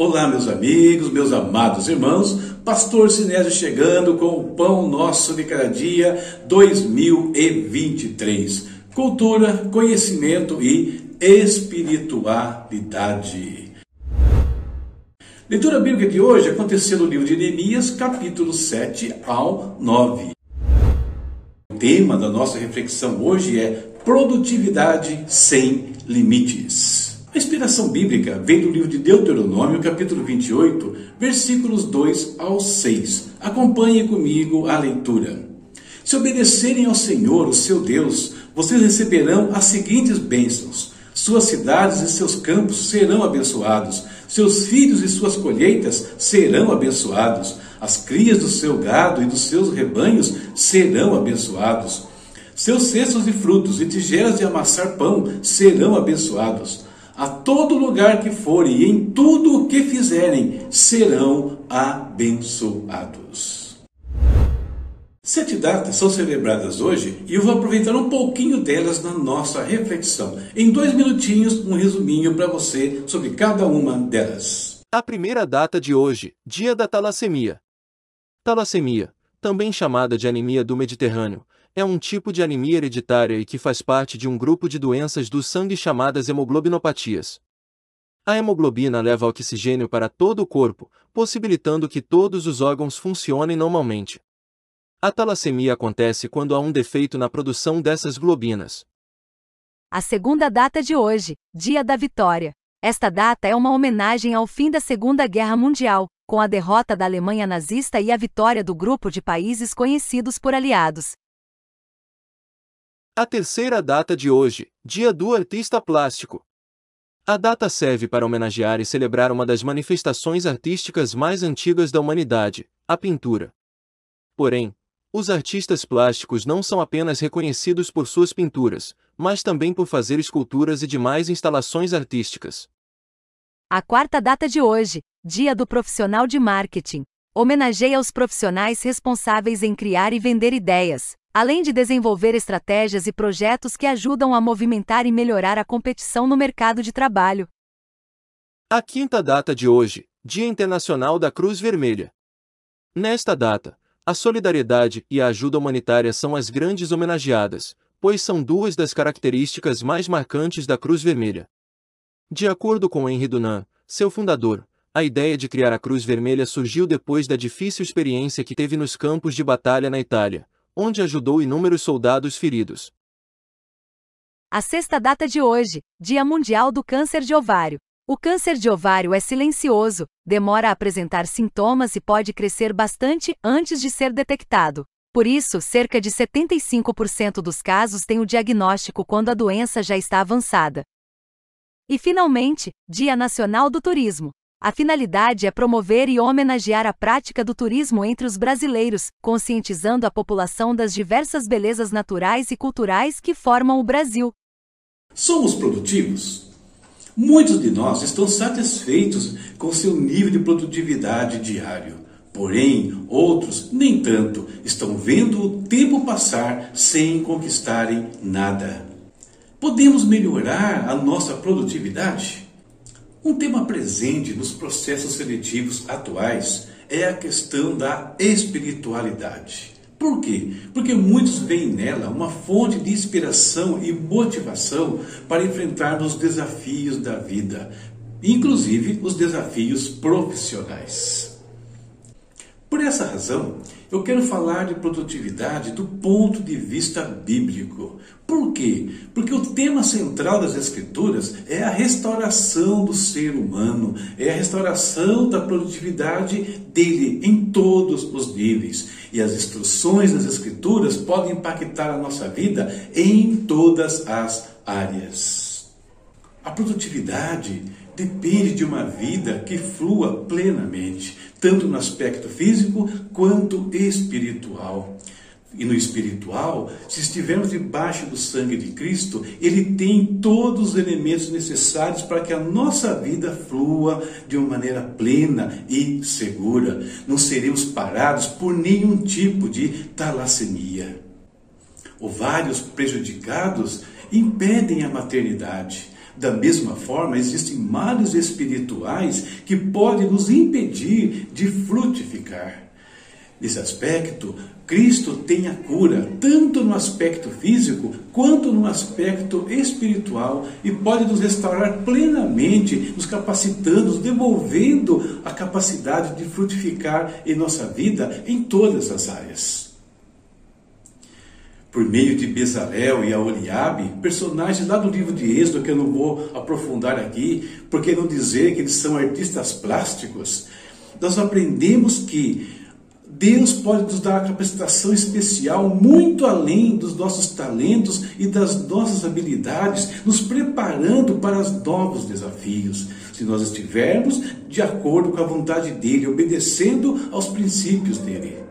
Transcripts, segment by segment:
Olá, meus amigos, meus amados irmãos, Pastor Sinésio chegando com o Pão Nosso de Cada Dia 2023. Cultura, conhecimento e espiritualidade. Leitura bíblica de hoje aconteceu no livro de Neemias, capítulo 7 ao 9. O tema da nossa reflexão hoje é produtividade sem limites. A inspiração bíblica vem do livro de Deuteronômio, capítulo 28, versículos 2 ao 6. Acompanhe comigo a leitura. Se obedecerem ao Senhor, o seu Deus, vocês receberão as seguintes bênçãos: suas cidades e seus campos serão abençoados, seus filhos e suas colheitas serão abençoados, as crias do seu gado e dos seus rebanhos serão abençoados. Seus cestos de frutos e tigelas de amassar pão serão abençoados a todo lugar que forem e em tudo o que fizerem, serão abençoados. Sete datas são celebradas hoje e eu vou aproveitar um pouquinho delas na nossa reflexão. Em dois minutinhos, um resuminho para você sobre cada uma delas. A primeira data de hoje, Dia da Talassemia. Talassemia, também chamada de anemia do Mediterrâneo, é um tipo de anemia hereditária e que faz parte de um grupo de doenças do sangue chamadas hemoglobinopatias. A hemoglobina leva oxigênio para todo o corpo, possibilitando que todos os órgãos funcionem normalmente. A talassemia acontece quando há um defeito na produção dessas globinas. A segunda data de hoje, Dia da Vitória. Esta data é uma homenagem ao fim da Segunda Guerra Mundial, com a derrota da Alemanha nazista e a vitória do grupo de países conhecidos por aliados. A terceira data de hoje, Dia do Artista Plástico. A data serve para homenagear e celebrar uma das manifestações artísticas mais antigas da humanidade, a pintura. Porém, os artistas plásticos não são apenas reconhecidos por suas pinturas, mas também por fazer esculturas e demais instalações artísticas. A quarta data de hoje, Dia do Profissional de Marketing, homenageia os profissionais responsáveis em criar e vender ideias, além de desenvolver estratégias e projetos que ajudam a movimentar e melhorar a competição no mercado de trabalho. A quinta data de hoje, Dia Internacional da Cruz Vermelha. Nesta data, a solidariedade e a ajuda humanitária são as grandes homenageadas, pois são duas das características mais marcantes da Cruz Vermelha. De acordo com Henri Dunant, seu fundador, a ideia de criar a Cruz Vermelha surgiu depois da difícil experiência que teve nos campos de batalha na Itália, onde ajudou inúmeros soldados feridos. A sexta data de hoje, Dia Mundial do Câncer de Ovário. O câncer de ovário é silencioso, demora a apresentar sintomas e pode crescer bastante antes de ser detectado. Por isso, cerca de 75% dos casos têm o diagnóstico quando a doença já está avançada. E finalmente, Dia Nacional do Turismo. A finalidade é promover e homenagear a prática do turismo entre os brasileiros, conscientizando a população das diversas belezas naturais e culturais que formam o Brasil. Somos produtivos? Muitos de nós estão satisfeitos com seu nível de produtividade diário. Porém, outros, nem tanto, estão vendo o tempo passar sem conquistarem nada. Podemos melhorar a nossa produtividade? Um tema presente nos processos seletivos atuais é a questão da espiritualidade. Por quê? Porque muitos veem nela uma fonte de inspiração e motivação para enfrentar os desafios da vida, inclusive os desafios profissionais. Por essa razão, eu quero falar de produtividade do ponto de vista bíblico. Por quê? Porque o tema central das Escrituras é a restauração do ser humano, é a restauração da produtividade dele em todos os níveis. E as instruções das Escrituras podem impactar a nossa vida em todas as áreas. A produtividade depende de uma vida que flua plenamente, tanto no aspecto físico quanto espiritual. E no espiritual, se estivermos debaixo do sangue de Cristo, Ele tem todos os elementos necessários para que a nossa vida flua de uma maneira plena e segura. Não seremos parados por nenhum tipo de talassemia. Ovários prejudicados impedem a maternidade Da mesma forma, existem males espirituais que podem nos impedir de frutificar. Nesse aspecto, Cristo tem a cura, tanto no aspecto físico quanto no aspecto espiritual, e pode nos restaurar plenamente, nos capacitando, nos devolvendo a capacidade de frutificar em nossa vida em todas as áreas. Por meio de Bezalel e Aholiabe, personagens lá do livro de Êxodo que eu não vou aprofundar aqui, porque não dizer que eles são artistas plásticos, nós aprendemos que Deus pode nos dar uma capacitação especial muito além dos nossos talentos e das nossas habilidades, nos preparando para os novos desafios, se nós estivermos de acordo com a vontade dele, obedecendo aos princípios dele.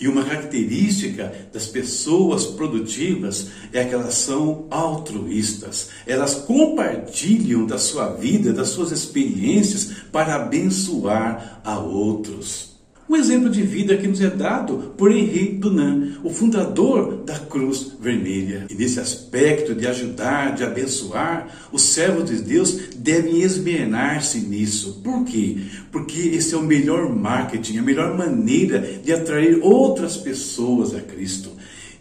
E uma característica das pessoas produtivas é que elas são altruístas. Elas compartilham da sua vida, das suas experiências para abençoar a outros. Um exemplo de vida que nos é dado por Henri Dunant, o fundador da Cruz Vermelha. E nesse aspecto de ajudar, de abençoar, os servos de Deus devem esmenar-se nisso. Por quê? Porque esse é o melhor marketing, a melhor maneira de atrair outras pessoas a Cristo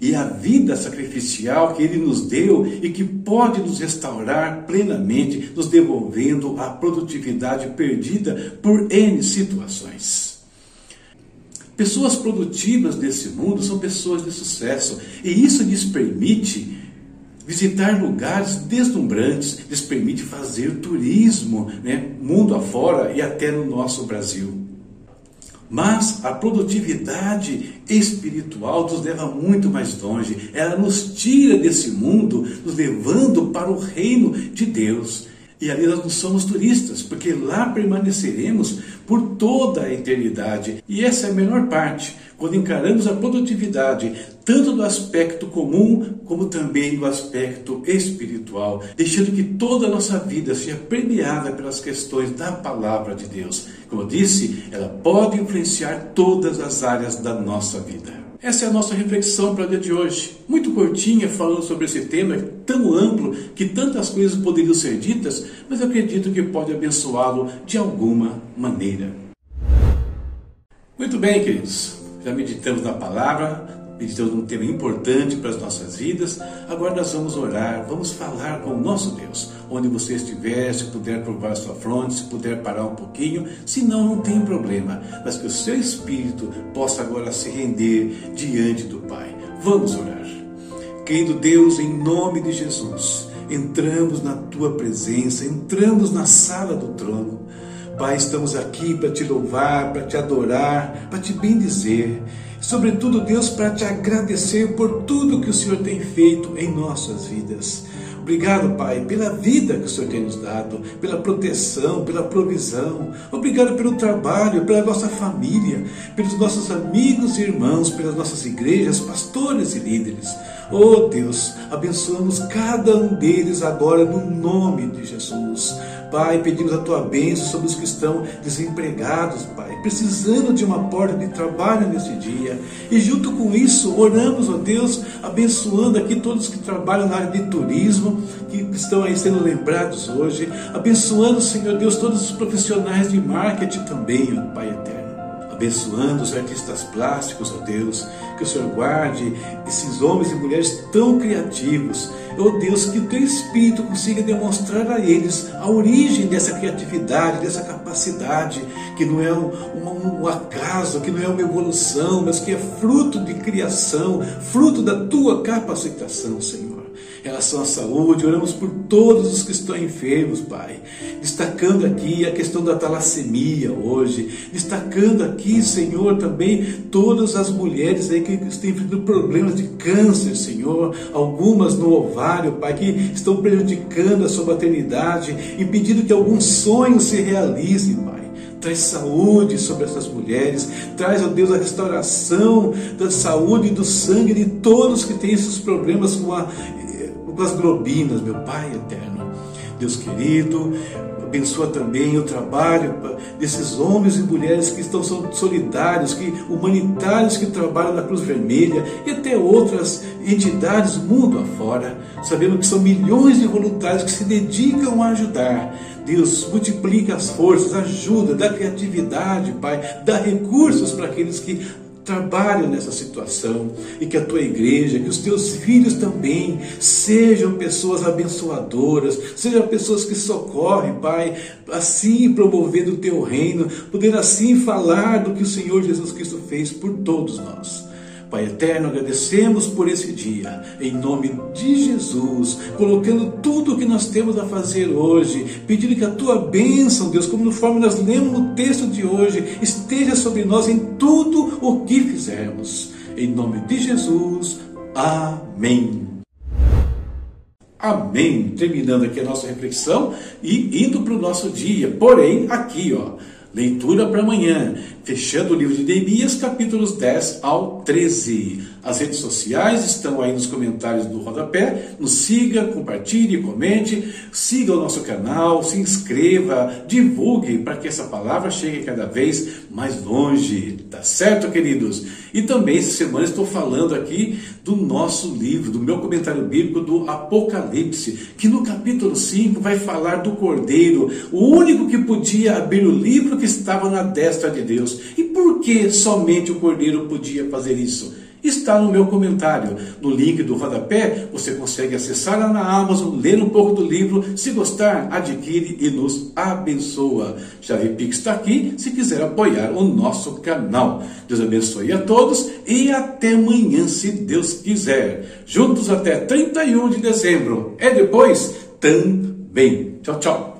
e a vida sacrificial que Ele nos deu e que pode nos restaurar plenamente, nos devolvendo a produtividade perdida por N situações. Pessoas produtivas desse mundo são pessoas de sucesso e isso lhes permite visitar lugares deslumbrantes, lhes permite fazer turismo, né, mundo afora e até no nosso Brasil. Mas a produtividade espiritual nos leva muito mais longe. Ela nos tira desse mundo, nos levando para o reino de Deus. E ali nós não somos turistas, porque lá permaneceremos por toda a eternidade. E essa é a melhor parte, quando encaramos a produtividade, tanto do aspecto comum, como também do aspecto espiritual, deixando que toda a nossa vida seja premiada pelas questões da palavra de Deus. Como eu disse, ela pode influenciar todas as áreas da nossa vida. Essa é a nossa reflexão para o dia de hoje. Muito curtinha, falando sobre esse tema tão amplo que tantas coisas poderiam ser ditas, mas acredito que pode abençoá-lo de alguma maneira. Muito bem, queridos. Já meditamos na palavra, meditamos num tema importante para as nossas vidas. Agora nós vamos orar, vamos falar com o nosso Deus. Onde você estiver, se puder provar sua fronte, se puder parar um pouquinho, se não, não tem problema. Mas que o seu espírito possa agora se render diante do Pai. Vamos orar. Querido Deus, em nome de Jesus, entramos na tua presença, entramos na sala do trono. Pai, estamos aqui para te louvar, para te adorar, para te bendizer. Sobretudo, Deus, para te agradecer por tudo que o Senhor tem feito em nossas vidas. Obrigado, Pai, pela vida que o Senhor tem nos dado, pela proteção, pela provisão. Obrigado pelo trabalho, pela nossa família, pelos nossos amigos e irmãos, pelas nossas igrejas, pastores e líderes. Oh Deus, abençoamos cada um deles agora no nome de Jesus. Pai, pedimos a tua bênção sobre os que estão desempregados, Pai, precisando de uma porta de trabalho nesse dia. E junto com isso, oramos, ó Deus, abençoando aqui todos que trabalham na área de turismo, que estão aí sendo lembrados hoje. Abençoando, Senhor Deus, todos os profissionais de marketing também, ó Pai eterno abençoando os artistas plásticos, ó Deus, que o Senhor guarde esses homens e mulheres tão criativos, ó Deus, que o teu Espírito consiga demonstrar a eles a origem dessa criatividade, dessa capacidade, que não é um, um, um acaso, que não é uma evolução, mas que é fruto de criação, fruto da tua capacitação, Senhor relação à saúde, oramos por todos os que estão enfermos, Pai. Destacando aqui a questão da talassemia hoje, destacando aqui, Senhor, também todas as mulheres aí que estão enfrentando problemas de câncer, Senhor, algumas no ovário, Pai, que estão prejudicando a sua maternidade, impedindo que algum sonho se realize, Pai. Traz saúde sobre essas mulheres, traz, ó Deus, a restauração da saúde e do sangue de todos que têm esses problemas com a com as globinas, meu Pai eterno. Deus querido, Abençoa também o trabalho desses homens e mulheres que estão solidários, que humanitários que trabalham na Cruz Vermelha e até outras entidades mundo afora, sabendo que são milhões de voluntários que se dedicam a ajudar. Deus, multiplica as forças, ajuda, dá criatividade, Pai, dá recursos para aqueles que trabalham nessa situação e que a tua igreja, que os teus filhos também sejam pessoas abençoadoras, sejam pessoas que socorrem, Pai, assim promovendo o teu reino, poder assim falar do que o Senhor Jesus Cristo fez por todos nós. Pai eterno, agradecemos por esse dia, em nome de Jesus, colocando tudo o que nós temos a fazer hoje, pedindo que a tua bênção, Deus, como conforme nós lemos no texto de hoje, esteja sobre nós em tudo o que fizermos. Em nome de Jesus, amém. Amém. Terminando aqui a nossa reflexão e indo para o nosso dia. Porém, aqui, ó, leitura para amanhã fechando o livro de Neemias, capítulos 10 ao 13. As redes sociais estão aí nos comentários do rodapé. Nos siga, compartilhe, comente, siga o nosso canal, se inscreva, divulgue para que essa palavra chegue cada vez mais longe. Tá certo, queridos? E também essa semana estou falando aqui do nosso livro, do meu comentário bíblico do Apocalipse, que no capítulo 5 vai falar do Cordeiro, o único que podia abrir o livro que estava na destra de E por que somente o cordeiro podia fazer isso? Está no meu comentário. No link do rodapé, você consegue acessar lá na Amazon, ler um pouco do livro. Se gostar, adquire e nos abençoa. Chave Pix está aqui se quiser apoiar o nosso canal. Deus abençoe a todos e até amanhã, se Deus quiser. Juntos até 31 de dezembro. É depois também. Tchau, tchau.